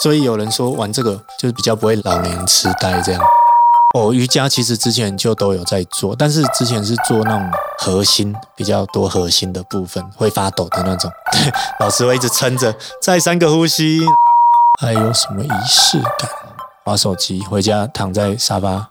所以有人说玩这个就是比较不会老年痴呆这样。哦，瑜伽其实之前就都有在做，但是之前是做那种核心比较多核心的部分，会发抖的那种。对，老师会一直撑着，再三个呼吸。还有什么仪式感？玩手机，回家躺在沙发。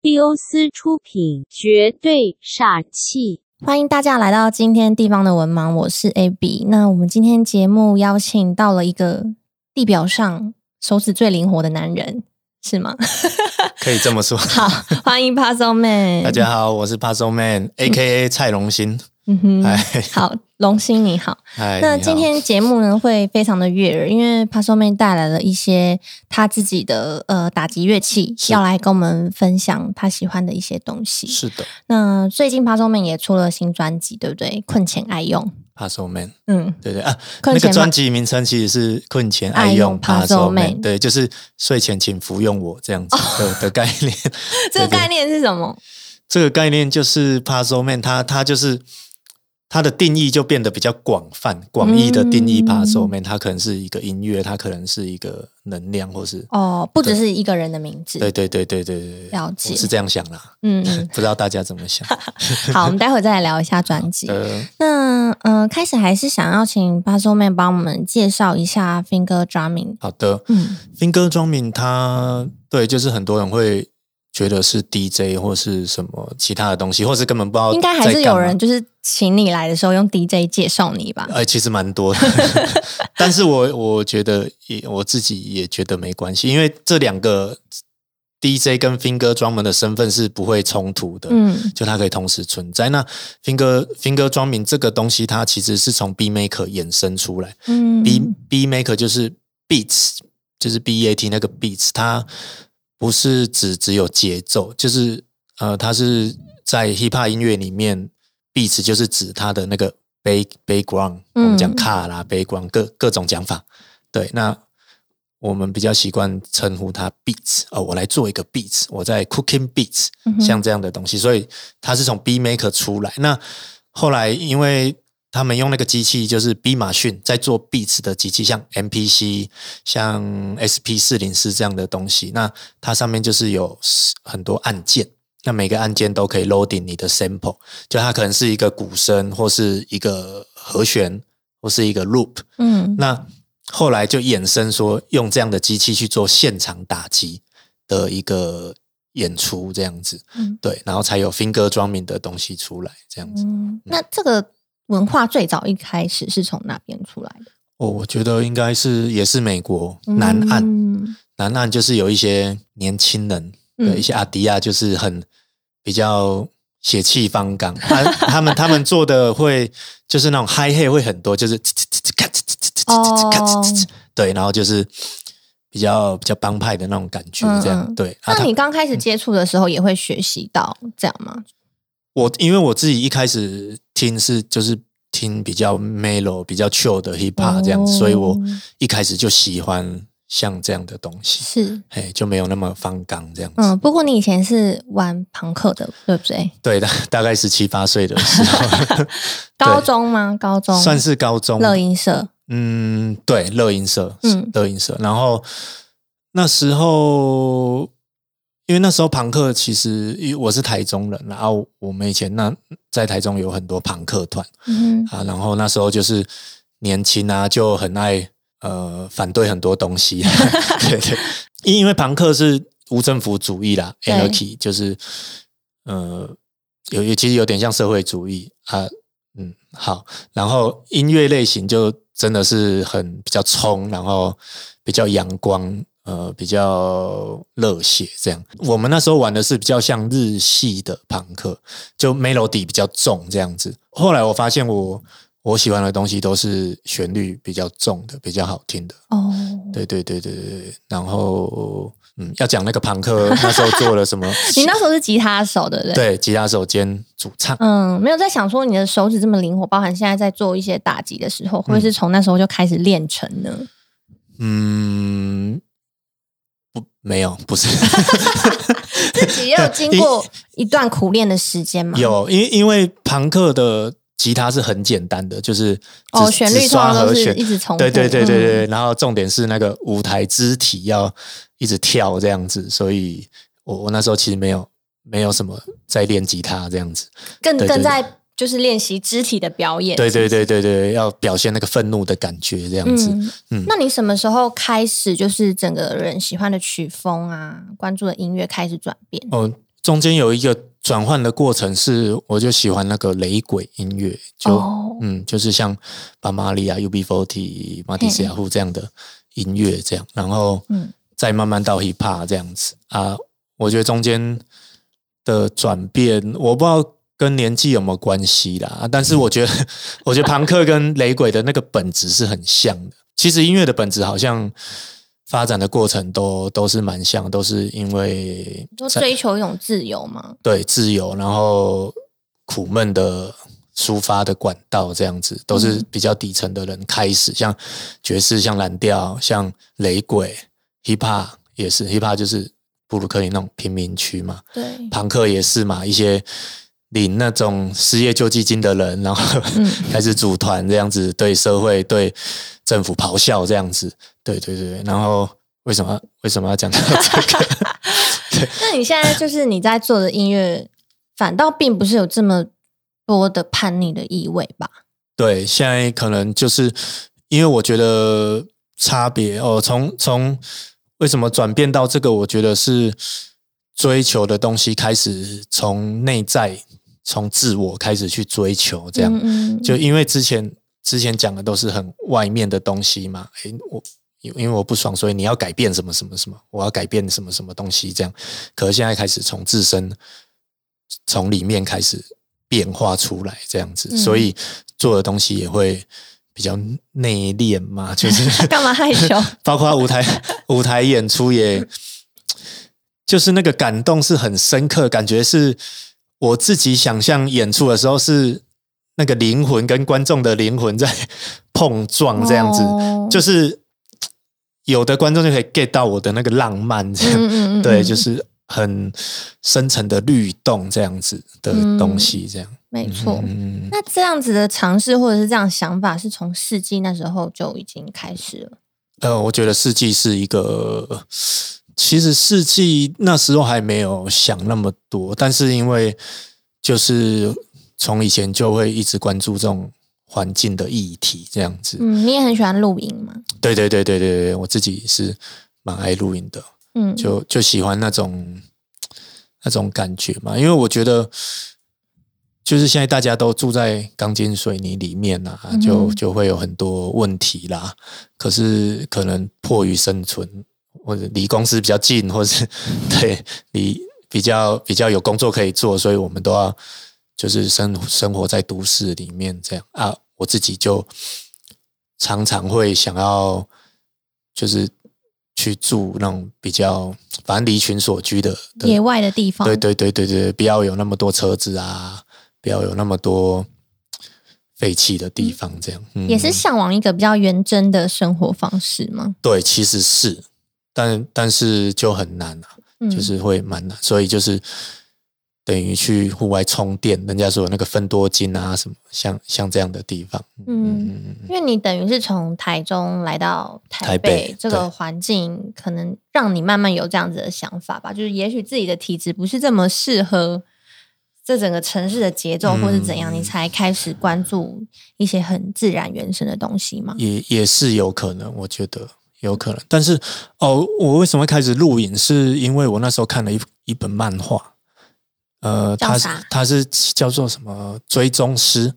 蒂欧斯出品，绝对煞气。欢迎大家来到今天地方的文盲，我是 AB。那我们今天节目邀请到了一个地表上手指最灵活的男人。是吗？可以这么说。好，欢迎 Puzzle Man。大家好，我是 Puzzle Man，A K A 蔡荣兴。嗯哼，好，龙心你好。那今天节目呢会非常的悦耳，因为 Puzzle Man 带来了一些他自己的呃打击乐器，要来跟我们分享他喜欢的一些东西。是的。那最近 Puzzle Man 也出了新专辑，对不对？困前爱用。Puzzle Man，嗯，对对啊，那个专辑名称其实是“困前爱用 Puzzle Man”，对，就是睡前请服用我这样子的的概念。这个概念是什么？这个概念就是 Puzzle Man，它它就是。它的定义就变得比较广泛，广义的定义 Puzzle Man，它可能是一个音乐，它可能是一个能量，或是哦，不只是一个人的名字。对对对对对对，了解是这样想啦。嗯，不知道大家怎么想。好，我们待会再来聊一下专辑。那嗯，开始还是想要请 Puzzle Man 帮我们介绍一下 Finger Drumming。好的，嗯，Finger Drumming，它对，就是很多人会。觉得是 DJ 或是什么其他的东西，或是根本不知道。应该还是有人就是请你来的时候用 DJ 介绍你吧？哎，其实蛮多的，但是我我觉得也我自己也觉得没关系，因为这两个 DJ 跟 Finger Drum 的身份是不会冲突的，嗯，就它可以同时存在。那 Finger Finger Drum 这个东西，它其实是从 B Maker 衍生出来，嗯，B B Maker 就是 Beats，就是 B A T 那个 Beats，它。不是只只有节奏，就是呃，它是在 hip hop 音乐里面，beats 就是指它的那个 back background，我们讲卡啦，background 各各种讲法。对，那我们比较习惯称呼它 beats。哦，我来做一个 beats，我在 cooking beats，像这样的东西，所以它是从 B maker 出来。那后来因为他们用那个机器，就是 B 马逊在做 beats 的机器，像 MPC、像 SP 四零四这样的东西。那它上面就是有很多按键，那每个按键都可以 loading 你的 sample，就它可能是一个鼓声，或是一个和弦，或是一个 loop。嗯，那后来就衍生说，用这样的机器去做现场打击的一个演出，这样子。嗯，对，然后才有 finger drumming 的东西出来，这样子。嗯，那这个。文化最早一开始是从哪边出来的？哦，我觉得应该是也是美国南岸，南岸就是有一些年轻人的一些阿迪亚，就是很比较血气方刚，他他们他们做的会就是那种嗨嘿会很多，就是对，然后就是比较比较帮派的那种感觉，这样对。那你刚开始接触的时候也会学习到这样吗？我因为我自己一开始听是就是听比较 mellow、比较 chill 的 hip hop 这样，所以我一开始就喜欢像这样的东西，是，哎，就没有那么方刚这样。嗯，不过你以前是玩朋克的，对不对？对的，大概十七八岁的时候，高中吗？高中算是高中，乐音社。嗯，对，乐音社，嗯，乐音社。然后那时候。因为那时候朋克其实，因为我是台中人，然后我们以前那在台中有很多朋克团，嗯啊，然后那时候就是年轻啊，就很爱呃反对很多东西，对对，因为朋克是无政府主义啦，anarchy 就是呃有其实有点像社会主义啊，嗯好，然后音乐类型就真的是很比较冲，然后比较阳光。呃，比较热血这样。我们那时候玩的是比较像日系的朋克，就 melody 比较重这样子。后来我发现，我我喜欢的东西都是旋律比较重的，比较好听的。哦，对对对对对。然后，嗯，要讲那个朋克那时候做了什么？你那时候是吉他手的人，对，吉他手兼主唱。嗯，没有在想说你的手指这么灵活，包含现在在做一些打击的时候，会不会是从那时候就开始练成呢？嗯。不，没有，不是 自己也有经过一段苦练的时间吗？有，因因为朋克的吉他是很简单的，就是哦，旋律刷和弦一直重复对对对对对。然后重点是那个舞台肢体要一直跳这样子，所以我我那时候其实没有没有什么在练吉他这样子，更更在就是练习肢体的表演。对对对对对，要表现那个愤怒的感觉这样子。嗯，那你什么时候开始就是整个人喜欢的曲风啊，关注的音乐开始转变？哦，中间有一个。转换的过程是，我就喜欢那个雷鬼音乐，就嗯，就是像巴马利亚、UB40、马蒂斯亚夫这样的音乐，这样，然后嗯，再慢慢到 hip hop 这样子啊。我觉得中间的转变，我不知道跟年纪有没有关系啦。但是我觉得，我觉得朋克跟雷鬼的那个本质是很像的。其实音乐的本质好像。发展的过程都都是蛮像，都是因为都追求一种自由嘛。对，自由，然后苦闷的抒发的管道，这样子都是比较底层的人开始，像爵士、像蓝调、像雷鬼、hiphop 也是，hiphop 就是布鲁克林那种贫民区嘛。对，朋克也是嘛，一些领那种失业救济金的人，然后 开始组团这样子，对社会对。政府咆哮这样子，对对对，然后为什么为什么要讲到这个？那你现在就是你在做的音乐，反倒并不是有这么多的叛逆的意味吧？对，现在可能就是因为我觉得差别哦，从从为什么转变到这个，我觉得是追求的东西开始从内在从自我开始去追求，这样就因为之前。之前讲的都是很外面的东西嘛，诶，我因因为我不爽，所以你要改变什么什么什么，我要改变什么什么东西，这样。可是现在开始从自身从里面开始变化出来，这样子，所以做的东西也会比较内敛嘛，就是 干嘛害羞？包括舞台舞台演出，也就是那个感动是很深刻，感觉是我自己想象演出的时候是。那个灵魂跟观众的灵魂在碰撞，这样子，就是有的观众就可以 get 到我的那个浪漫，这样，对，就是很深层的律动这样子的东西，这样，没错。那这样子的尝试或者是这样想法，是从世纪那时候就已经开始了。呃，我觉得世纪是一个，其实世纪那时候还没有想那么多，但是因为就是。从以前就会一直关注这种环境的议题，这样子。嗯，你也很喜欢露营吗？对对对对对对，我自己是蛮爱露营的。嗯，就就喜欢那种那种感觉嘛，因为我觉得，就是现在大家都住在钢筋水泥里面啊，就就会有很多问题啦。可是可能迫于生存，或者离公司比较近，或是对离比较比较有工作可以做，所以我们都要。就是生生活在都市里面这样啊，我自己就常常会想要，就是去住那种比较反正离群所居的野外的地方。对对对对对，不要有那么多车子啊，不要有那么多废弃的地方，这样也是向往一个比较原真的生活方式吗？对，其实是，但但是就很难啊，就是会蛮难，所以就是。等于去户外充电，人家说那个分多金啊，什么像像这样的地方。嗯，因为你等于是从台中来到台北，这个环境可能让你慢慢有这样子的想法吧。就是也许自己的体质不是这么适合这整个城市的节奏，或是怎样，你才开始关注一些很自然原生的东西吗？也也是有可能，我觉得有可能。但是哦，我为什么开始录影？是因为我那时候看了一一本漫画。呃，他是他是叫做什么追踪师？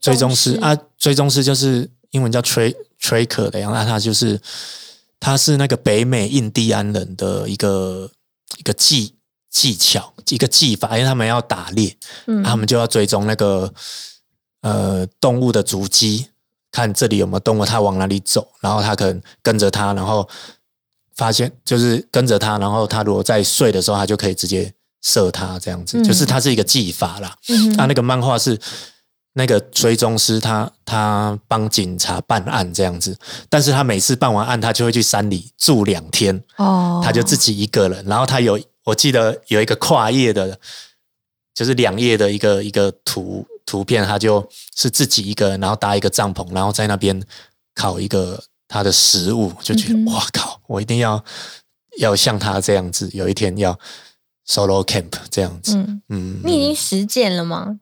追踪师啊，追踪师就是英文叫 tra tracker 的样，那他就是他是那个北美印第安人的一个一个技技巧，一个技法，因为他们要打猎，嗯，他们就要追踪那个呃动物的足迹，看这里有没有动物，它往哪里走，然后它可能跟着它，然后发现就是跟着它，然后它如果在睡的时候，它就可以直接。射它这样子，就是它是一个技法啦。他那个漫画是那个追踪师，他他帮警察办案这样子，但是他每次办完案，他就会去山里住两天。哦，他就自己一个人，然后他有我记得有一个跨页的，就是两页的一个一个图图片，他就是自己一个人，然后搭一个帐篷，然后在那边烤一个他的食物，就觉得哇靠，我一定要要像他这样子，有一天要 solo camp 这样子。嗯嗯，你已经实践了吗？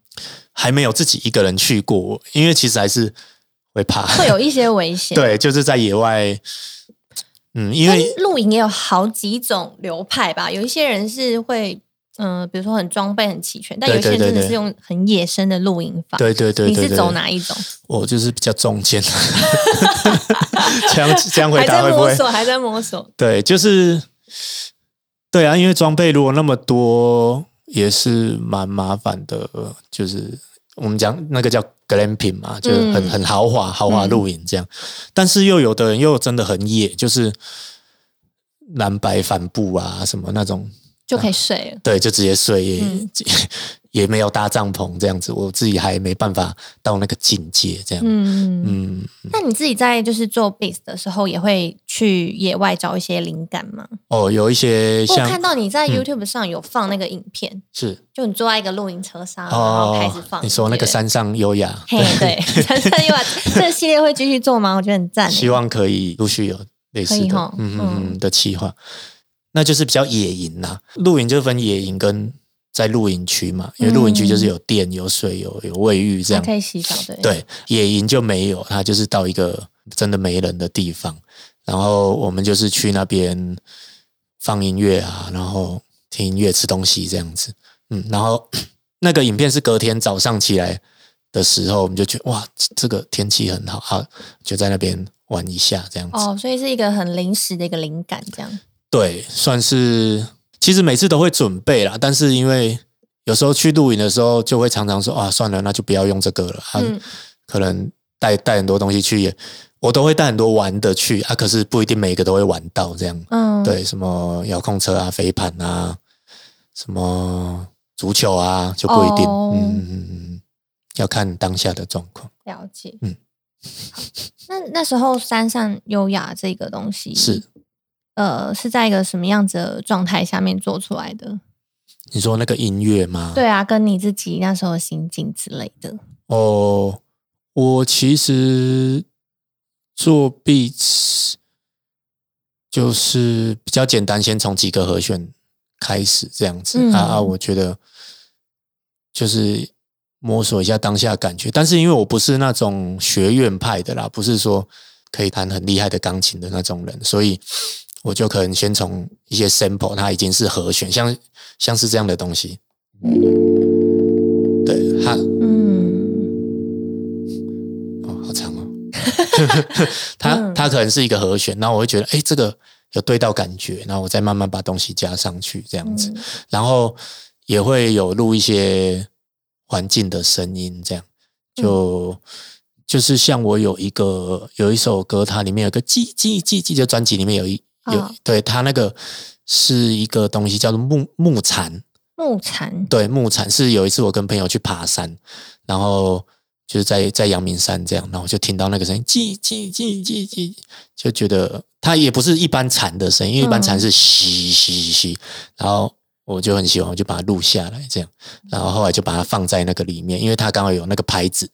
还没有自己一个人去过，因为其实还是会怕，会有一些危险。对，就是在野外。嗯，因为露营也有好几种流派吧，有一些人是会，嗯，比如说很装备很齐全，但有些人真的是用很野生的露营法。对对对，你是走哪一种？我就是比较中间，这样 这样回答会不会？还在摸索，还在摸索。对，就是对啊，因为装备如果那么多，也是蛮麻烦的，就是。我们讲那个叫 glamping 嘛，就是很很豪华豪华露营这样，但是又有的人又真的很野，就是蓝白帆布啊什么那种就可以睡了，对，就直接睡。也没有搭帐篷这样子，我自己还没办法到那个境界这样。嗯嗯。那你自己在就是做 base 的时候，也会去野外找一些灵感吗？哦，有一些。我看到你在 YouTube 上有放那个影片，是就你坐在一个露营车上，然后开始放。你说那个山上优雅，嘿，对，山上优雅这个系列会继续做吗？我觉得很赞。希望可以陆续有类似的，嗯嗯的企划。那就是比较野营呐，露营就分野营跟。在露营区嘛，因为露营区就是有电、有水、有有卫浴这样，可以洗澡的。对，野营就没有，它就是到一个真的没人的地方，然后我们就是去那边放音乐啊，然后听音乐、吃东西这样子。嗯，然后 那个影片是隔天早上起来的时候，我们就觉得哇，这个天气很好，好就在那边玩一下这样子。哦，所以是一个很临时的一个灵感，这样。对，算是。其实每次都会准备啦，但是因为有时候去露营的时候，就会常常说啊，算了，那就不要用这个了。嗯，可能带带很多东西去，我都会带很多玩的去啊。可是不一定每个都会玩到这样。嗯，对，什么遥控车啊、飞盘啊、什么足球啊，就不一定。嗯，要看当下的状况。了解。嗯，那那时候山上优雅这个东西是。呃，是在一个什么样子的状态下面做出来的？你说那个音乐吗？对啊，跟你自己那时候心境之类的。哦，我其实做 beats 就是比较简单，先从几个和弦开始这样子啊啊。我觉得就是摸索一下当下感觉，但是因为我不是那种学院派的啦，不是说可以弹很厉害的钢琴的那种人，所以。我就可能先从一些 sample，它已经是和弦，像像是这样的东西，对它，嗯，哦，好长哦，它它可能是一个和弦，然后我会觉得，哎，这个有对到感觉，然后我再慢慢把东西加上去，这样子，然后也会有录一些环境的声音，这样就就是像我有一个有一首歌，它里面有个记记记记，的专辑里面有一。有对它那个是一个东西叫做木木蝉，木蝉。对木蝉是有一次我跟朋友去爬山，然后就是在在阳明山这样，然后就听到那个声音，叽叽叽叽叽，就觉得它也不是一般蝉的声音，因为一般蝉是嘻嘻嘻，然后我就很喜欢，我就把它录下来这样，然后后来就把它放在那个里面，因为它刚好有那个拍子，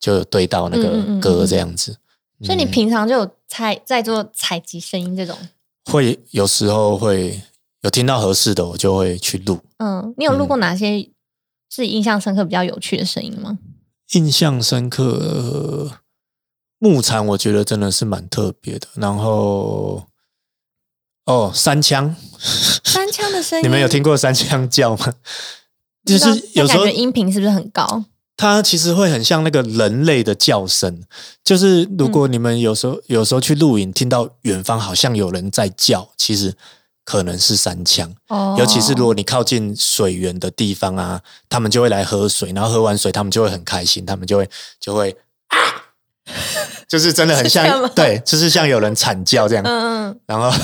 就有对到那个歌这样子。所以你平常就有采在做采集声音这种。会有时候会有听到合适的，我就会去录。嗯，你有录过哪些是印象深刻、比较有趣的声音吗？印象深刻，木蝉我觉得真的是蛮特别的。然后，哦，三枪，三枪的声音，你们有听过三枪叫吗？就是有时候音频是不是很高？它其实会很像那个人类的叫声，就是如果你们有时候有时候去露营，听到远方好像有人在叫，其实可能是山枪。哦，尤其是如果你靠近水源的地方啊，他们就会来喝水，然后喝完水，他们就会很开心，他们就会就会啊，就是真的很像，对，就是像有人惨叫这样。嗯嗯。然后，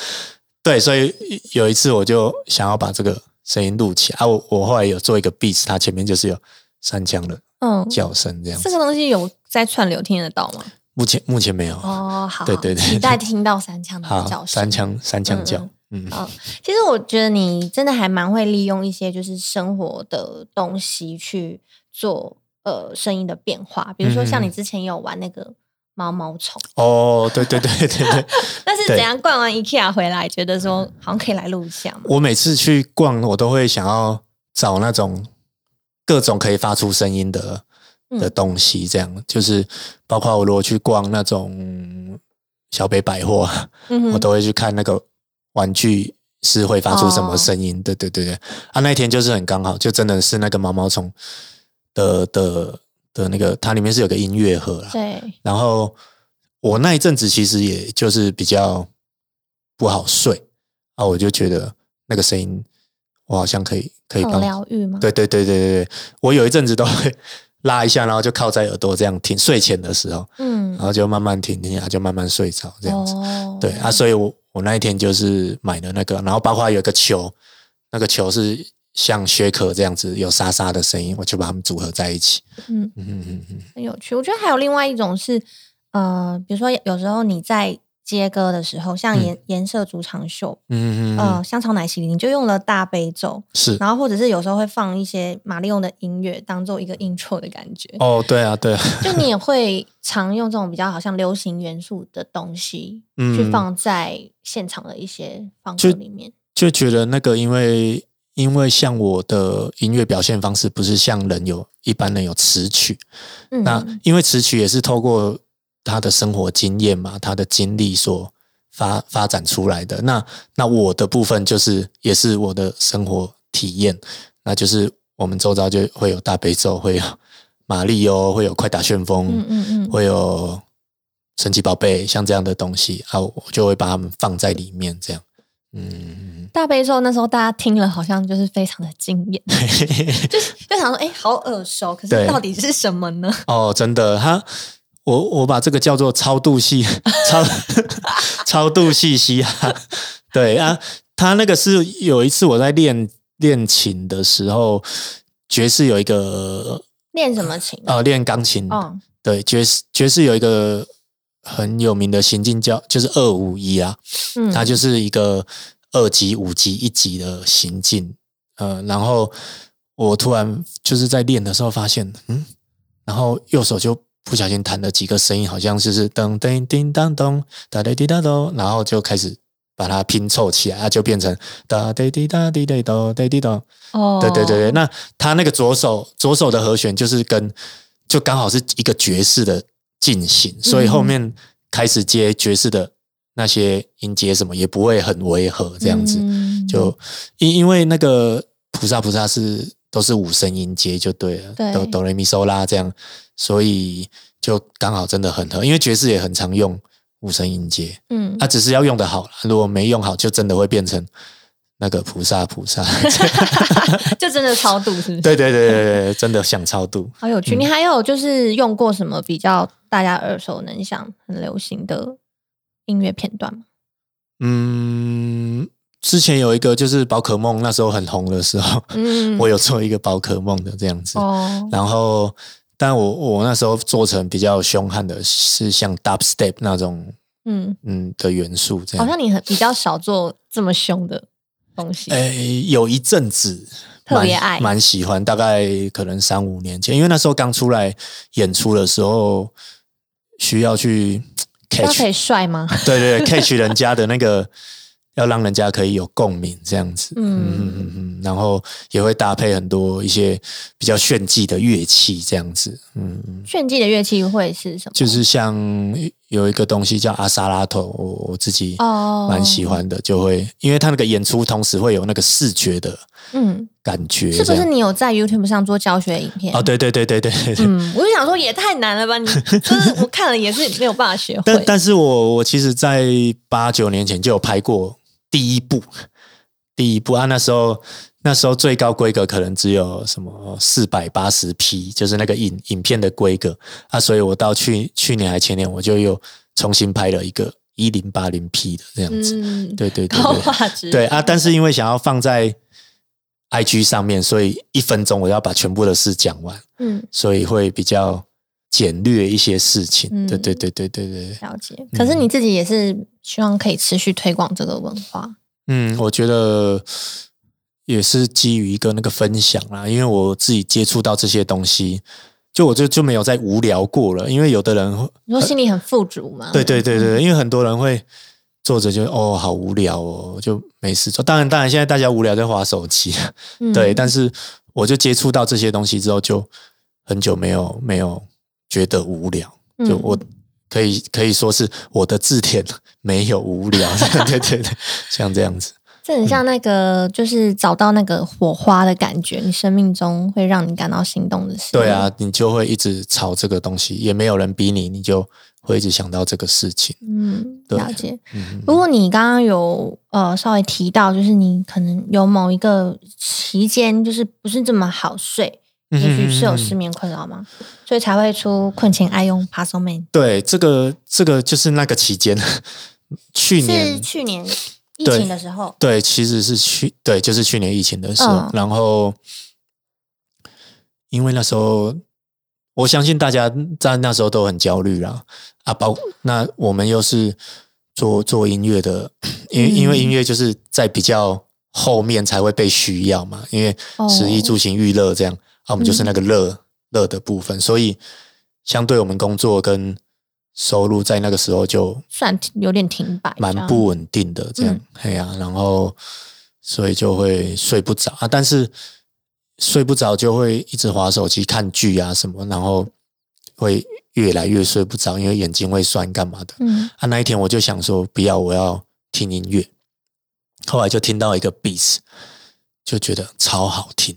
对，所以有一次我就想要把这个声音录起来啊，我我后来有做一个 beat，它前面就是有。三枪的嗯。叫声这样，这个东西有在串流听得到吗？目前目前没有。哦，好，对对对，期待听到三枪的叫声，三枪三枪叫，嗯，好，其实我觉得你真的还蛮会利用一些就是生活的东西去做呃声音的变化，比如说像你之前有玩那个毛毛虫。哦，对对对对对。但是怎样逛完 IKEA 回来，觉得说好像可以来录一下。我每次去逛，我都会想要找那种各种可以发出声音的的东西，这样就是包括我如果去逛那种小北百货，我都会去看那个玩具。是会发出什么声音？对对对对，啊，那一天就是很刚好，就真的是那个毛毛虫的的的那个，它里面是有个音乐盒啦。对。然后我那一阵子其实也就是比较不好睡啊，我就觉得那个声音我好像可以可以帮疗愈吗？对对对对对对，我有一阵子都会拉一下，然后就靠在耳朵这样听，睡前的时候，嗯，然后就慢慢听听，然后就慢慢睡着这样子。哦。对啊，所以我。我那一天就是买了那个，然后包括有一个球，那个球是像雪壳这样子有沙沙的声音，我就把它们组合在一起。嗯嗯嗯嗯，很有趣。我觉得还有另外一种是，呃，比如说有时候你在接歌的时候，像颜颜色主场秀，嗯嗯呃，香草奶昔你就用了大悲咒，是，然后或者是有时候会放一些马里奥的音乐，当做一个 intro 的感觉。哦，对啊，对，啊，就你也会常用这种比较好像流行元素的东西，嗯。去放在。现场的一些方式里面，就觉得那个，因为因为像我的音乐表现方式，不是像人有一般人有词曲，那因为词曲也是透过他的生活经验嘛，他的经历所发发展出来的。那那我的部分就是也是我的生活体验，那就是我们周遭就会有大悲咒，会有玛丽哦，会有快打旋风，嗯嗯嗯，会有。神奇宝贝像这样的东西啊，我就会把它们放在里面，这样。嗯，大悲咒那时候大家听了好像就是非常的惊艳，就是就想说，哎，好耳熟，可是到底是什么呢？哦，真的，他我我把这个叫做超度系超 超度系嘻哈。对啊，他那个是有一次我在练练琴的时候，爵士有一个练什么琴？哦，练钢琴。嗯，对，爵士爵士有一个。很有名的行进叫就是二五一啊，嗯，它就是一个二级、五级、一级的行进，呃，然后我突然就是在练的时候发现，嗯，然后右手就不小心弹了几个声音，好像就是噔噔叮当咚哒滴滴哒咚，然后就开始把它拼凑起来，它就变成哒滴滴哒滴滴咚滴滴咚。哦，对对对对，那他那个左手左手的和弦就是跟就刚好是一个爵士的。进行，所以后面开始接爵士的那些音阶什么也不会很违和，这样子就因因为那个菩萨菩萨是都是五声音阶就对了，哆哆来咪嗦拉这样，所以就刚好真的很合，因为爵士也很常用五声音阶，嗯，它只是要用的好，如果没用好，就真的会变成。那个菩萨菩萨，就真的超度是？对对对对对，真的想超度，好有趣。你还有就是用过什么比较大家耳熟能详、很流行的音乐片段吗？嗯，之前有一个就是宝可梦那时候很红的时候，嗯，我有做一个宝可梦的这样子。哦，然后，但我我那时候做成比较凶悍的，是像 dubstep 那种，嗯嗯的元素这样。好像你很比较少做这么凶的。东西诶，有一阵子特别爱，蛮喜欢。大概可能三五年前，因为那时候刚出来演出的时候，需要去 catch，可以帅吗？对对，catch 人家的那个。要让人家可以有共鸣，这样子，嗯嗯嗯，然后也会搭配很多一些比较炫技的乐器，这样子，嗯，炫技的乐器会是什么？就是像有一个东西叫阿萨拉头，我我自己哦蛮喜欢的，就会因为他那个演出同时会有那个视觉的嗯感觉，是不是你有在 YouTube 上做教学影片？哦，对对对对对，嗯，我就想说也太难了吧，你 就是我看了也是没有办法学会。但但是我我其实，在八九年前就有拍过。第一步，第一步啊！那时候，那时候最高规格可能只有什么四百八十 P，就是那个影影片的规格啊。所以我到去去年还前年，我就又重新拍了一个一零八零 P 的这样子。对对对对，对啊！但是因为想要放在 IG 上面，所以一分钟我要把全部的事讲完。嗯，所以会比较简略一些事情。对对对对对对，了解。可是你自己也是。希望可以持续推广这个文化。嗯，我觉得也是基于一个那个分享啦，因为我自己接触到这些东西，就我就就没有再无聊过了，因为有的人你说心里很富足嘛？对对对对，因为很多人会坐着就哦好无聊哦，就没事做。当然当然，现在大家无聊在划手机，对。但是我就接触到这些东西之后，就很久没有没有觉得无聊，就我。可以可以说是我的字典没有无聊，对对对，像这样子，这很像那个就是找到那个火花的感觉，你生命中会让你感到心动的事。对啊，你就会一直朝这个东西，也没有人逼你，你就会一直想到这个事情。嗯，了解。如果你刚刚有呃稍微提到，就是你可能有某一个期间，就是不是这么好睡。也许是有失眠困扰吗？所以才会出困前爱用 p a s o m a n 对，这个这个就是那个期间，去年是去年疫情的时候。对，其实是去对，就是去年疫情的时候。然后，因为那时候，我相信大家在那时候都很焦虑啦。啊，包那我们又是做做音乐的，因为因为音乐就是在比较后面才会被需要嘛，因为食衣住行娱乐这样。那我们就是那个乐乐的部分，所以相对我们工作跟收入在那个时候就算有点停摆，蛮不稳定的这样。哎呀，然后所以就会睡不着啊，但是睡不着就会一直划手机看剧啊什么，然后会越来越睡不着，因为眼睛会酸干嘛的。嗯，啊，那一天我就想说不要，我要听音乐。后来就听到一个 beats，就觉得超好听。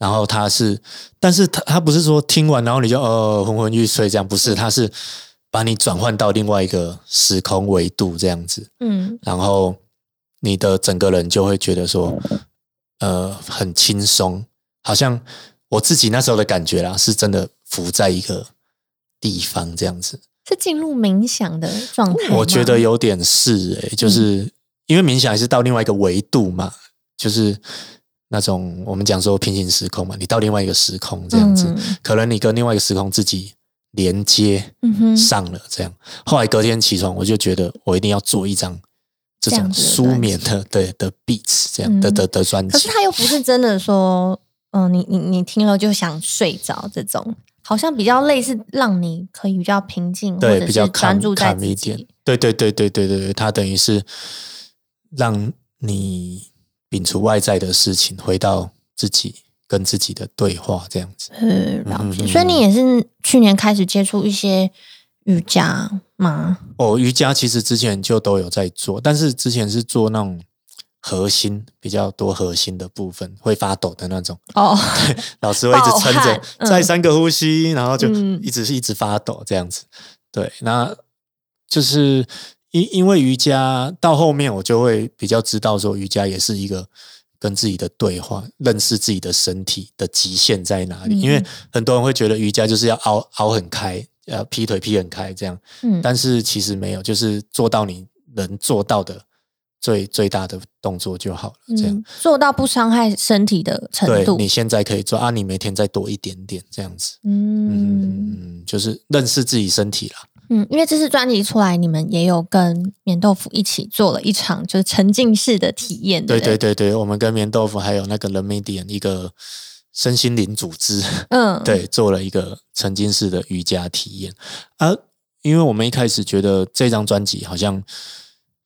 然后他是，但是他他不是说听完然后你就呃昏昏欲睡这样，不是，他是把你转换到另外一个时空维度这样子，嗯，然后你的整个人就会觉得说，呃，很轻松，好像我自己那时候的感觉啦，是真的浮在一个地方这样子，是进入冥想的状态，我觉得有点是诶，就是因为冥想是到另外一个维度嘛，就是。那种我们讲说平行时空嘛，你到另外一个时空这样子，可能你跟另外一个时空自己连接上了，这样。后来隔天起床，我就觉得我一定要做一张这种舒眠的对的 beats 这样的的的专辑。可是他又不是真的说，嗯，你你你听了就想睡着这种，好像比较类似让你可以比较平静，对，比较专注在一点。对对对对对对对，它等于是让你。摒除外在的事情，回到自己跟自己的对话，这样子。嗯，了解。所以你也是去年开始接触一些瑜伽吗？哦，瑜伽其实之前就都有在做，但是之前是做那种核心比较多核心的部分，会发抖的那种。哦，老师会一直 撑着，再三个呼吸，然后就一直是一直发抖这样子。对，那就是。因因为瑜伽到后面，我就会比较知道说，瑜伽也是一个跟自己的对话，认识自己的身体的极限在哪里。因为很多人会觉得瑜伽就是要凹凹很开，要劈腿劈很开这样，嗯，但是其实没有，就是做到你能做到的最最大的动作就好了，这样做到不伤害身体的程度。你现在可以做啊，你每天再多一点点这样子，嗯，就是认识自己身体了。嗯，因为这次专辑出来，你们也有跟棉豆腐一起做了一场就是沉浸式的体验。对对对对，我们跟棉豆腐还有那个 The Medium 一个身心灵组织，嗯，对，做了一个沉浸式的瑜伽体验。啊，因为我们一开始觉得这张专辑好像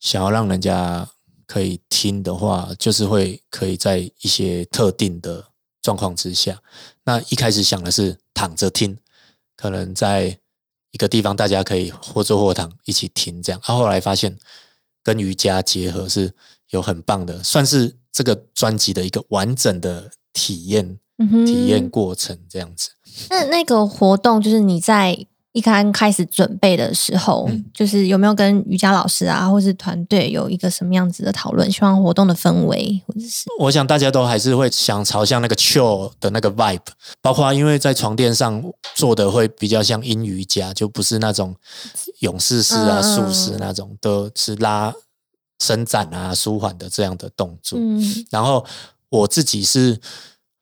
想要让人家可以听的话，就是会可以在一些特定的状况之下。那一开始想的是躺着听，可能在。一个地方，大家可以或坐或躺一起听，这样。他后来发现跟瑜伽结合是有很棒的，算是这个专辑的一个完整的体验体验过程，这样子。那那个活动就是你在。一刚开始准备的时候，就是有没有跟瑜伽老师啊，或是团队有一个什么样子的讨论？希望活动的氛围，或者是我想大家都还是会想朝向那个 chill 的那个 vibe，包括因为在床垫上做的会比较像阴瑜伽，就不是那种勇士式啊、术式那种，都是拉伸展啊、舒缓的这样的动作。然后我自己是。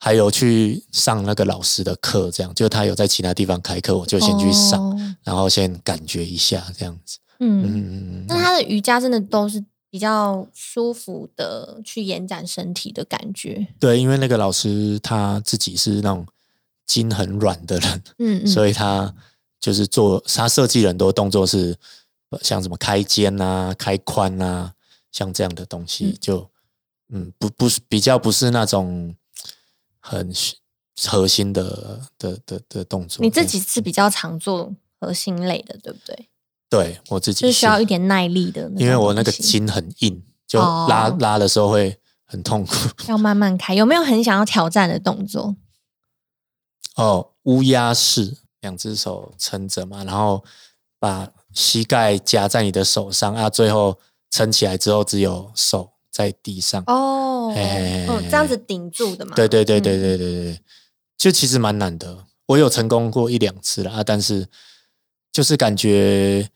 还有去上那个老师的课，这样就他有在其他地方开课，我就先去上，然后先感觉一下这样子。嗯嗯嗯。那他的瑜伽真的都是比较舒服的，去延展身体的感觉。对，因为那个老师他自己是那种筋很软的人，嗯，所以他就是做他设计很多动作是像什么开肩啊、开髋啊，像这样的东西，就嗯不不是比较不是那种很核心的的的的动作。你自己是比较常做核心类的，对不对？对我自己是需要一点耐力的，因为我那个筋很硬，就拉拉的时候会很痛苦。要慢慢开，有没有很想要挑战的动作？哦，乌鸦式，两只手撑着嘛，然后把膝盖夹在你的手上啊，最后撑起来之后，只有手在地上。哦，嗯，这样子顶住的嘛。对对对对对对对，就其实蛮难的。我有成功过一两次了啊，但是就是感觉，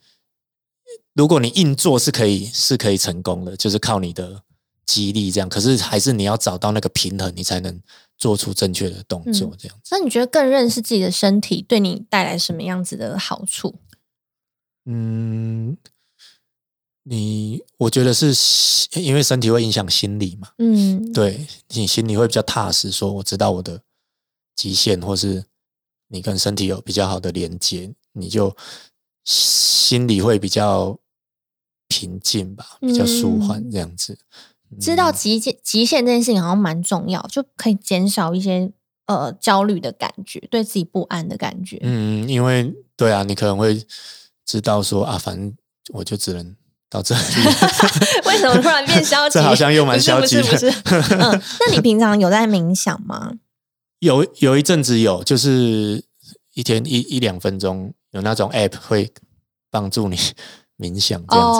如果你硬做是可以是可以成功的，就是靠你的肌力这样。可是还是你要找到那个平衡，你才能。做出正确的动作，这样子。那你觉得更认识自己的身体，对你带来什么样子的好处？嗯，你我觉得是因为身体会影响心理嘛。嗯，对你心里会比较踏实，说我知道我的极限，或是你跟身体有比较好的连接，你就心里会比较平静吧，比较舒缓这样子。知道极限极限这件事情好像蛮重要，就可以减少一些呃焦虑的感觉，对自己不安的感觉。嗯，因为对啊，你可能会知道说啊，反正我就只能到这里。为什么突然变消极？这好像又蛮消极的。嗯，那你平常有在冥想吗？有有一阵子有，就是一天一一两分钟，有那种 app 会帮助你。冥想这样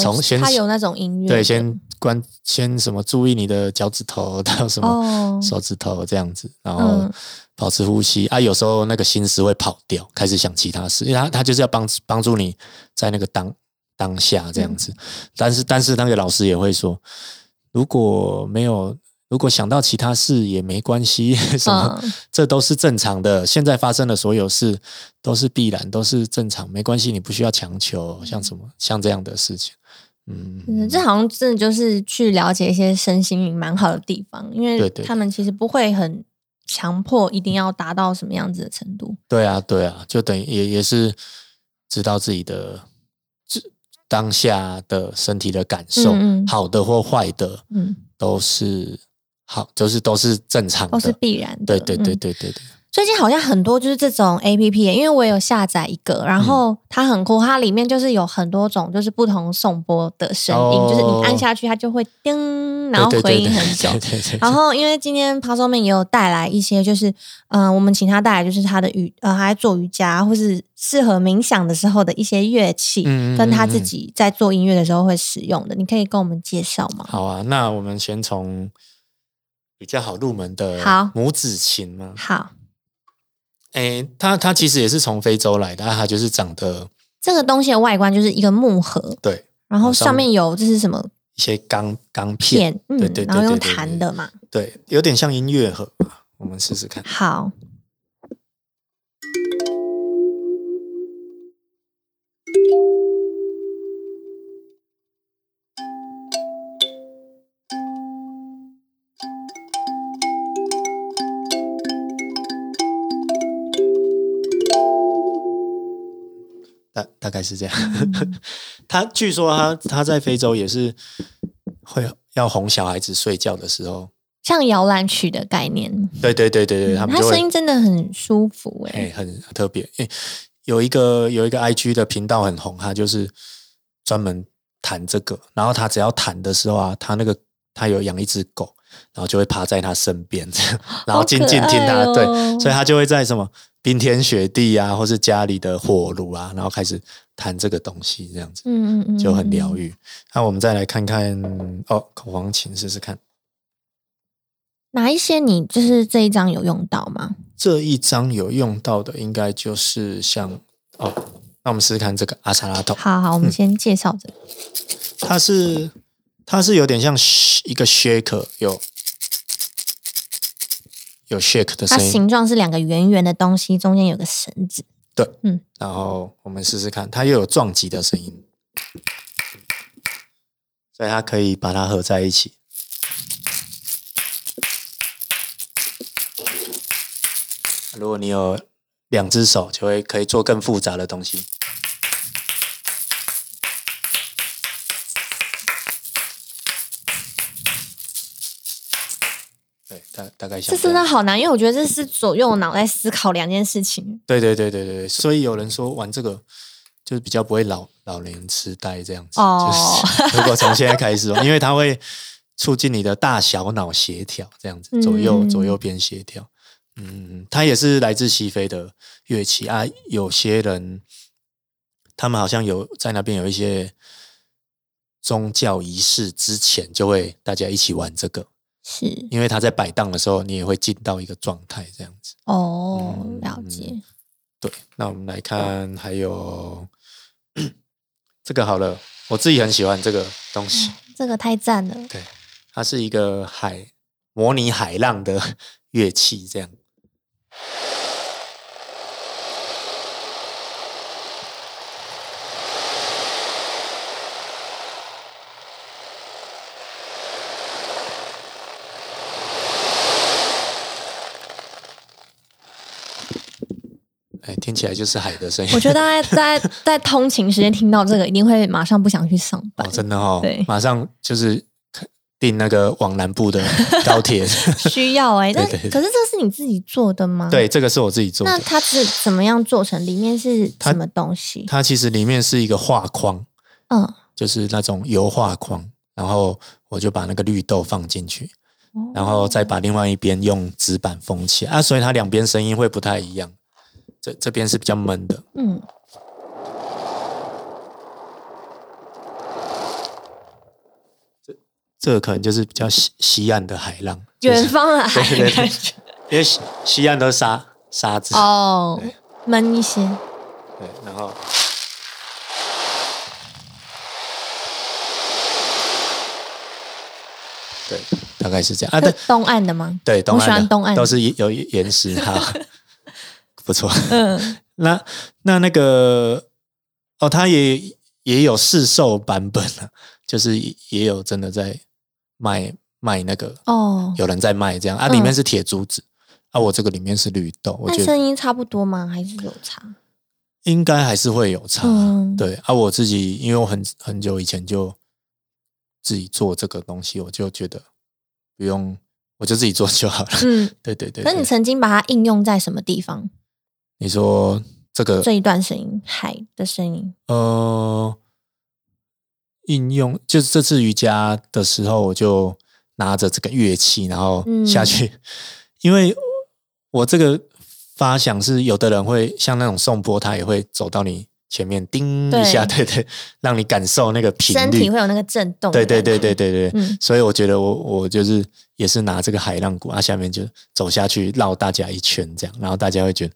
子，从先他有那种音乐，对，先关先什么注意你的脚趾头到什么手指头这样子，然后保持呼吸啊。有时候那个心思会跑掉，开始想其他事，因为他他就是要帮帮助你在那个当当下这样子。但是但是那个老师也会说，如果没有。如果想到其他事也没关系，什么这都是正常的。现在发生的所有事都是必然，都是正常，没关系，你不需要强求。像什么像这样的事情，嗯，这好像真的就是去了解一些身心灵蛮好的地方，因为他们其实不会很强迫一定要达到什么样子的程度。对啊，对啊，就等于也也是知道自己的当下的身体的感受，好的或坏的，嗯，都是。好，就是都是正常的，都是必然的。对对对对对对。最近好像很多就是这种 A P P，因为我有下载一个，然后它很酷，它里面就是有很多种就是不同送波的声音，就是你按下去它就会叮，然后回音很久。然后因为今天 p a s o 也有带来一些，就是嗯，我们请他带来就是他的瑜呃，他在做瑜伽或是适合冥想的时候的一些乐器，跟他自己在做音乐的时候会使用的，你可以跟我们介绍吗？好啊，那我们先从。比较好入门的好拇指琴吗？好，哎，它它其实也是从非洲来的，它就是长得这个东西的外观就是一个木盒，对，然后上面有这是什么？一些钢钢片，对对，然后用弹的嘛，对，有点像音乐盒，我们试试看。好。大大概是这样，他据说他他在非洲也是会要哄小孩子睡觉的时候，像摇篮曲的概念。对对对对对，他们声音真的很舒服哎，很特别。哎，有一个有一个 I G 的频道很红，他就是专门弹这个，然后他只要弹的时候啊，他那个他有养一只狗。然后就会趴在他身边，这样，然后静静听他，对，所以他就会在什么冰天雪地啊，或是家里的火炉啊，然后开始弹这个东西，这样子，嗯嗯嗯，就很疗愈。那我们再来看看哦，口簧琴试试看，哪一些你就是这一张有用到吗？这一张有用到的，应该就是像哦，那我们试试看这个阿萨拉头。好好，我们先介绍这个，它是。它是有点像一个 shake，有有 shake 的声音。它形状是两个圆圆的东西，中间有个绳子。对，嗯。然后我们试试看，它又有撞击的声音，所以它可以把它合在一起。如如果你有两只手，就会可以做更复杂的东西。大大概这真的好难，因为我觉得这是左右脑在思考两件事情。对对对对对，所以有人说玩这个就是比较不会老老年痴呆这样子。哦，如果从现在开始，因为它会促进你的大小脑协调，这样子左右左右边协调。嗯，它也是来自西非的乐器啊。有些人他们好像有在那边有一些宗教仪式之前，就会大家一起玩这个。是，因为他在摆荡的时候，你也会进到一个状态，这样子。哦，了解。对，那我们来看，还有 这个好了，我自己很喜欢这个东西。这个太赞了。对，它是一个海模拟海浪的 乐器，这样。哎，听起来就是海的声音。我觉得大家在在通勤时间听到这个，一定会马上不想去上班。哦，真的哦，对，马上就是订那个往南部的高铁。需要哎，那可是这是你自己做的吗？对，这个是我自己做的。那它是怎么样做成？里面是什么东西？它其实里面是一个画框，嗯，就是那种油画框，然后我就把那个绿豆放进去，然后再把另外一边用纸板封起来啊，所以它两边声音会不太一样。这这边是比较闷的，嗯，这这个可能就是比较西西岸的海浪，远方的海浪，因为西西岸都是沙沙子。哦，闷一些，对，然后对，大概是这样。啊，对，东岸的吗？对，东岸东岸都是有岩石哈。不错，嗯，那那那个哦，他也也有试售版本啊，就是也有真的在卖卖那个哦，有人在卖这样。啊，里面是铁珠子。啊，我这个里面是绿豆，我觉得声音差不多吗？还是有差？应该还是会有差，对。啊，我自己因为我很很久以前就自己做这个东西，我就觉得不用，我就自己做就好了，嗯，对对对。那你曾经把它应用在什么地方？你说这个这一段声音，海的声音，呃，应用就是这次瑜伽的时候，我就拿着这个乐器，然后下去，因为我这个发响是有的人会像那种送波，他也会走到你前面叮一下，对。对，让你感受那个频率，身体会有那个震动，对对对对对对，所以我觉得我我就是也是拿这个海浪鼓，啊，下面就走下去绕大家一圈这样，然后大家会觉得。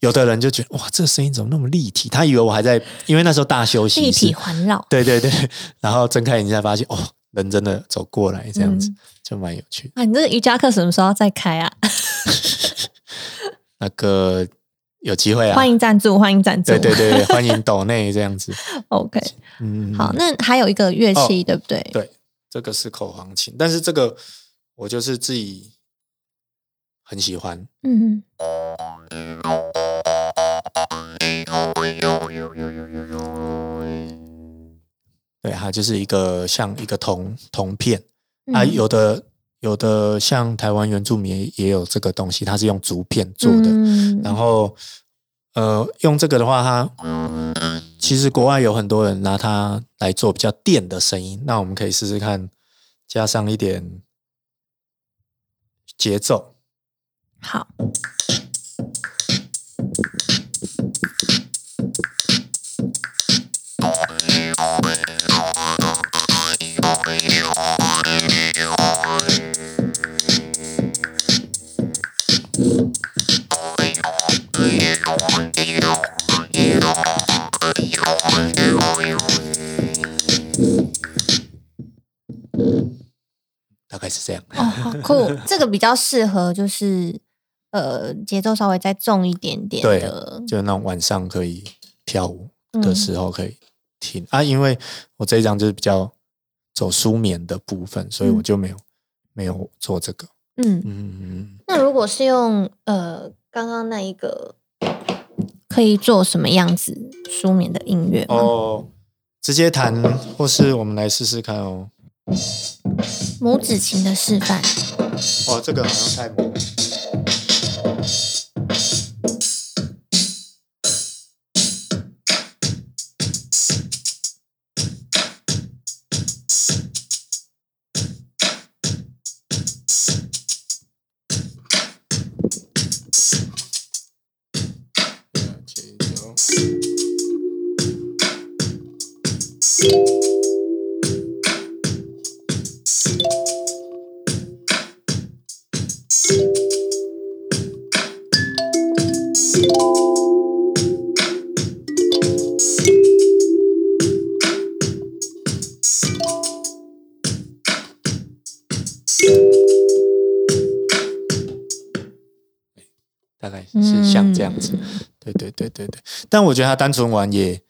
有的人就觉得哇，这个声音怎么那么立体？他以为我还在，因为那时候大休息，立体环绕。对对对，然后睁开眼睛才发现，哦，人真的走过来，这样子就蛮有趣。啊，你这瑜伽课什么时候再开啊？那个有机会啊，欢迎赞助，欢迎赞助，对对对，欢迎抖内这样子。OK，嗯，好，那还有一个乐器，对不对？对，这个是口簧琴，但是这个我就是自己很喜欢。嗯。对，它就是一个像一个铜铜片啊，有的有的像台湾原住民也有这个东西，它是用竹片做的。然后呃，用这个的话，它其实国外有很多人拿它来做比较电的声音。那我们可以试试看，加上一点节奏。好。大概是这样哦，好酷！这个比较适合，就是呃，节奏稍微再重一点点的，就那种晚上可以跳舞的时候可以听啊。因为我这一张就是比较走舒眠的部分，所以我就没有没有做这个。嗯嗯嗯。那如果是用呃。刚刚那一个可以做什么样子舒眠的音乐哦，直接弹，或是我们来试试看哦。拇指琴的示范。哦，这个好像太模。但我觉得他单纯玩也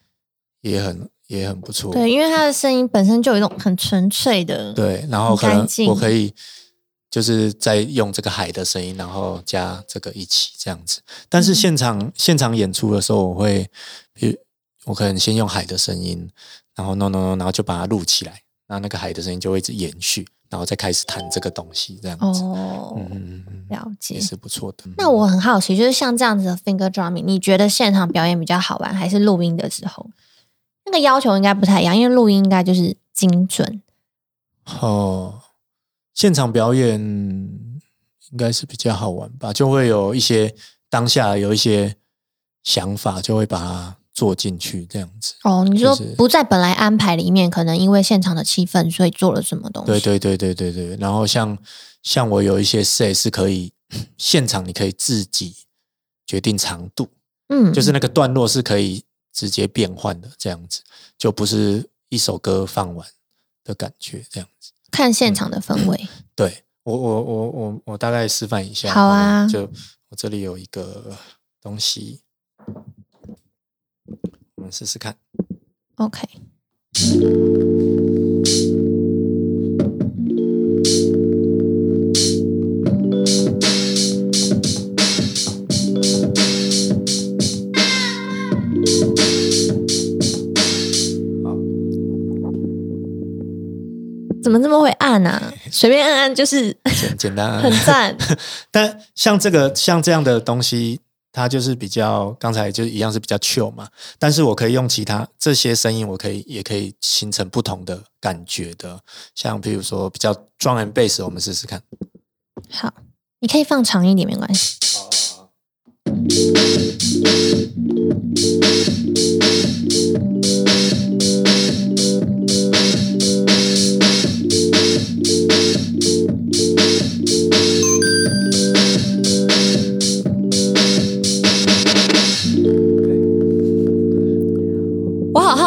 也很也很不错。对，因为他的声音本身就有一种很纯粹的，对，然后可能我可以就是在用这个海的声音，然后加这个一起这样子。但是现场现场演出的时候，我会，比如我可能先用海的声音，然后 no no no，然后就把它录起来，那那个海的声音就会一直延续。然后再开始弹这个东西，这样子，哦，嗯了解也是不错的。那我很好奇，就是像这样子的 finger drumming，你觉得现场表演比较好玩，还是录音的时候？那个要求应该不太一样，因为录音应该就是精准。哦，现场表演应该是比较好玩吧，就会有一些当下有一些想法，就会把它。做进去这样子哦，你说不在本来安排里面，可能因为现场的气氛，所以做了什么东西？对对对对对对。然后像像我有一些 say 是可以 现场，你可以自己决定长度，嗯，就是那个段落是可以直接变换的，这样子就不是一首歌放完的感觉，这样子。看现场的氛围。对我我我我我大概示范一下。好啊，就我这里有一个东西。试试看。OK。怎么这么会按啊？随便按按就是简简单，很赞。但像这个像这样的东西。它就是比较刚才就一样是比较 chill 嘛，但是我可以用其他这些声音，我可以也可以形成不同的感觉的，像比如说比较 drum and bass，我们试试看。好，你可以放长一点，没关系。好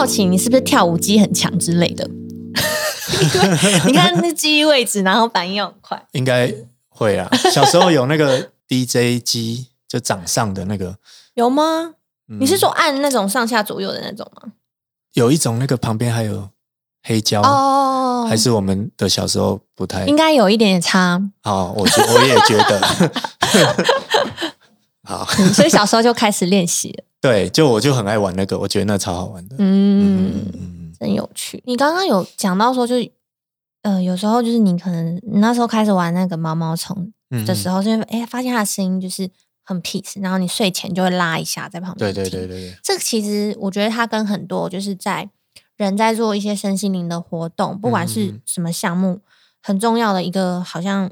奇你是不是跳舞机很强之类的？你看那记忆位置，然后反应又很快，应该会啊。小时候有那个 DJ 机，就掌上的那个，有吗？你是说按那种上下左右的那种吗？有一种那个旁边还有黑胶哦，还是我们的小时候不太应该有一点点差好。我觉我也觉得 好，所以小时候就开始练习了。对，就我就很爱玩那个，我觉得那超好玩的。嗯，真有趣。你刚刚有讲到说，就是呃，有时候就是你可能那时候开始玩那个毛毛虫的时候，就哎发现它的声音就是很 peace，然后你睡前就会拉一下在旁边。对对对对对。这个其实我觉得它跟很多就是在人在做一些身心灵的活动，不管是什么项目，很重要的一个好像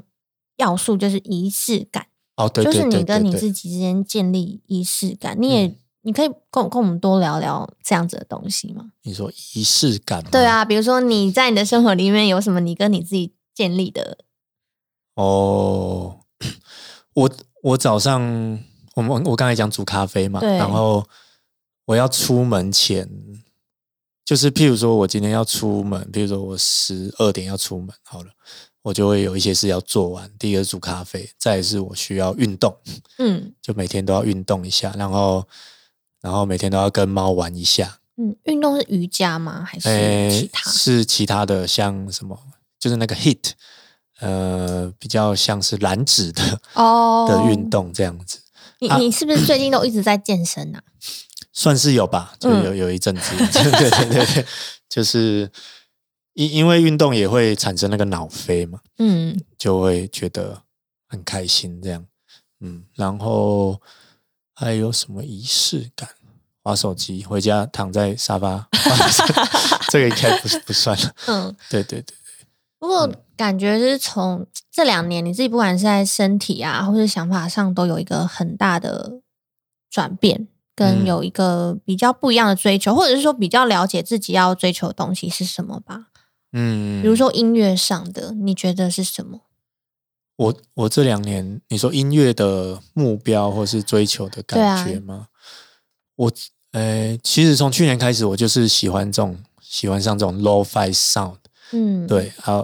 要素就是仪式感。哦，对，就是你跟你自己之间建立仪式感，你也。你可以跟跟我们多聊聊这样子的东西吗？你说仪式感？对啊，比如说你在你的生活里面有什么你跟你自己建立的？哦，我我早上我们我刚才讲煮咖啡嘛，然后我要出门前，就是譬如说我今天要出门，譬如说我十二点要出门，好了，我就会有一些事要做完。第一个煮咖啡，再是我需要运动，嗯，就每天都要运动一下，然后。然后每天都要跟猫玩一下。嗯，运动是瑜伽吗？还是其他？是其他的，像什么？就是那个 hit，呃，比较像是燃脂的哦 的运动这样子。你你是不是最近都一直在健身啊？算是有吧，就有有一阵子，对对对对，就是因因为运动也会产生那个脑飞嘛，嗯，就会觉得很开心这样，嗯，然后还有什么仪式感？玩手机，回家躺在沙发，这个应该不不算了。嗯，对对对对。不过感觉是从这两年，你自己不管是在身体啊，或者想法上，都有一个很大的转变，跟有一个比较不一样的追求，或者是说比较了解自己要追求的东西是什么吧。嗯，比如说音乐上的，你觉得是什么？我我这两年，你说音乐的目标或是追求的感觉吗？我呃，其实从去年开始，我就是喜欢这种，喜欢上这种 low fi sound，嗯，对，好，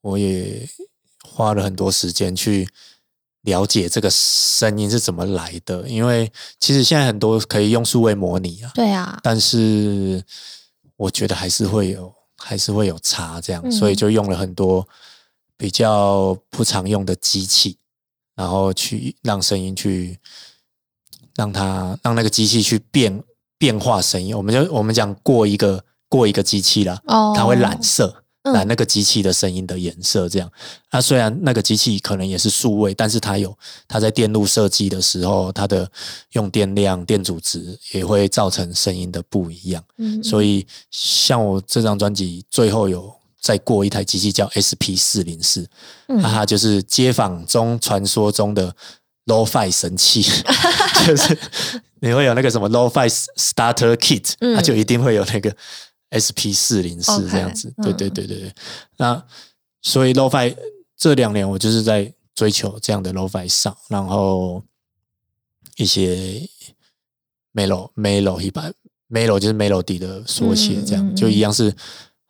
我也花了很多时间去了解这个声音是怎么来的，因为其实现在很多可以用数位模拟啊，对啊，但是我觉得还是会有，还是会有差，这样，所以就用了很多比较不常用的机器，然后去让声音去。让它让那个机器去变变化声音，我们就我们讲过一个过一个机器了，它会染色染那个机器的声音的颜色，这样。那虽然那个机器可能也是数位，但是它有它在电路设计的时候，它的用电量、电阻值也会造成声音的不一样。嗯，所以像我这张专辑最后有再过一台机器叫 SP 四零四，那它就是街坊中传说中的。Low-fi 神器，就是你会有那个什么 Low-fi Starter Kit，它就一定会有那个 SP 四零四这样子。对对对对对。那所以 Low-fi 这两年我就是在追求这样的 Low-fi 上，然后一些 Melo Melo 一般 Melo 就是 Melody 的缩写，这样就一样是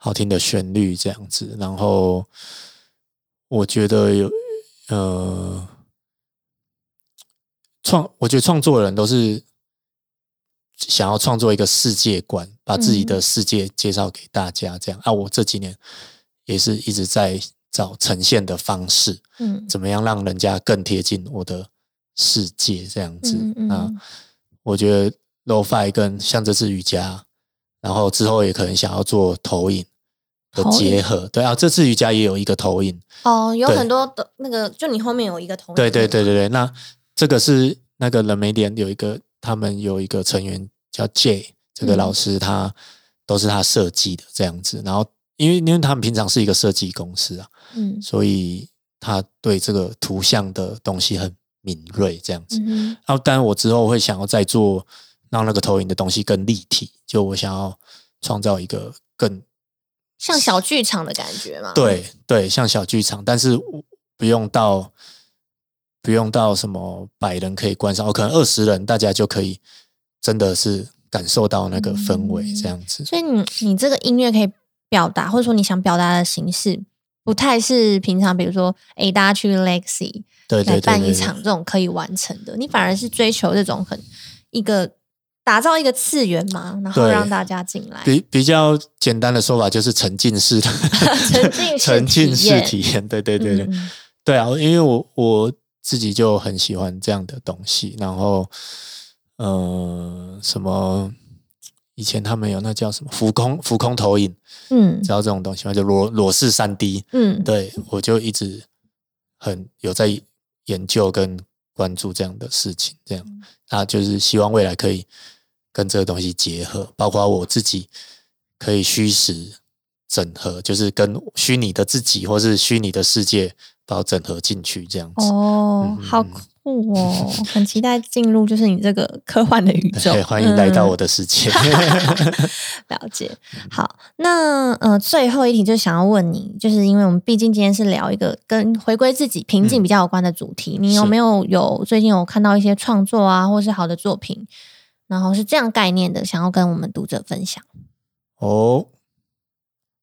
好听的旋律这样子。然后我觉得有呃。创，我觉得创作人都是想要创作一个世界观，把自己的世界介绍给大家。这样啊，我这几年也是一直在找呈现的方式，嗯，怎么样让人家更贴近我的世界？这样子啊，我觉得 low-fi 跟像这次瑜伽，然后之后也可能想要做投影的结合。对啊，这次瑜伽也有一个投影哦，有很多的那个，就你后面有一个投影。对对对对对，那。这个是那个冷媒点有一个，他们有一个成员叫 J，这个老师他都是他设计的这样子。然后因为因为他们平常是一个设计公司啊，嗯，所以他对这个图像的东西很敏锐这样子。嗯然后当然我之后会想要再做让那个投影的东西更立体，就我想要创造一个更像小剧场的感觉嘛。对对，像小剧场，但是不用到。不用到什么百人可以观赏，可能二十人大家就可以真的是感受到那个氛围这样子。所以你你这个音乐可以表达，或者说你想表达的形式，不太是平常比如说哎大家去 Lexi 来办一场这种可以完成的，你反而是追求这种很一个打造一个次元嘛，然后让大家进来。比比较简单的说法就是沉浸式的沉浸沉浸式体验。对对对对对啊，因为我我。自己就很喜欢这样的东西，然后，呃，什么以前他们有那叫什么浮空浮空投影，嗯，知道这种东西吗？就裸裸视三 D，嗯，对我就一直很有在研究跟关注这样的事情，这样，啊就是希望未来可以跟这个东西结合，包括我自己可以虚实整合，就是跟虚拟的自己或是虚拟的世界。把它整合进去，这样子。哦，好酷哦！很期待进入就是你这个 科幻的宇宙，欢迎来到我的世界。了解。好，那呃，最后一题就想要问你，就是因为我们毕竟今天是聊一个跟回归自己、平静比较有关的主题，你有没有有最近有看到一些创作啊，或是好的作品，然后是这样概念的，想要跟我们读者分享？哦，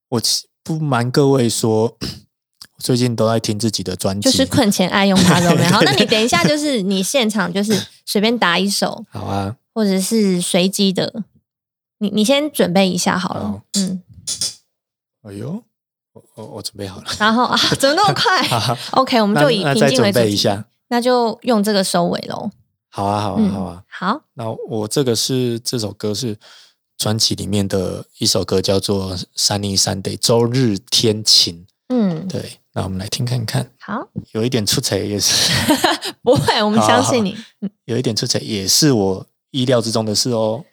我不瞒各位说。最近都在听自己的专辑，就是困前爱用它都没 好。那你等一下，就是你现场就是 随便打一首，好啊，或者是随机的，你你先准备一下好了。嗯，哎呦，我我我准备好了。然后啊，怎么那么快？OK，我们就以平静为主。一下，那就用这个收尾喽。好啊，好啊，好啊。好，那我这个是这首歌是专辑里面的一首歌，叫做《Sunny Sunday》周日天晴。嗯，对。那我们来听看看。好，有一点出彩也是 不会，我们相信你。有一点出彩也是我意料之中的事哦。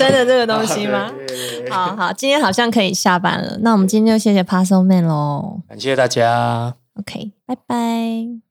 掌声的这个东西吗？好好，今天好像可以下班了。那我们今天就谢谢 Puzzle Man 喽，感谢大家。OK，拜拜。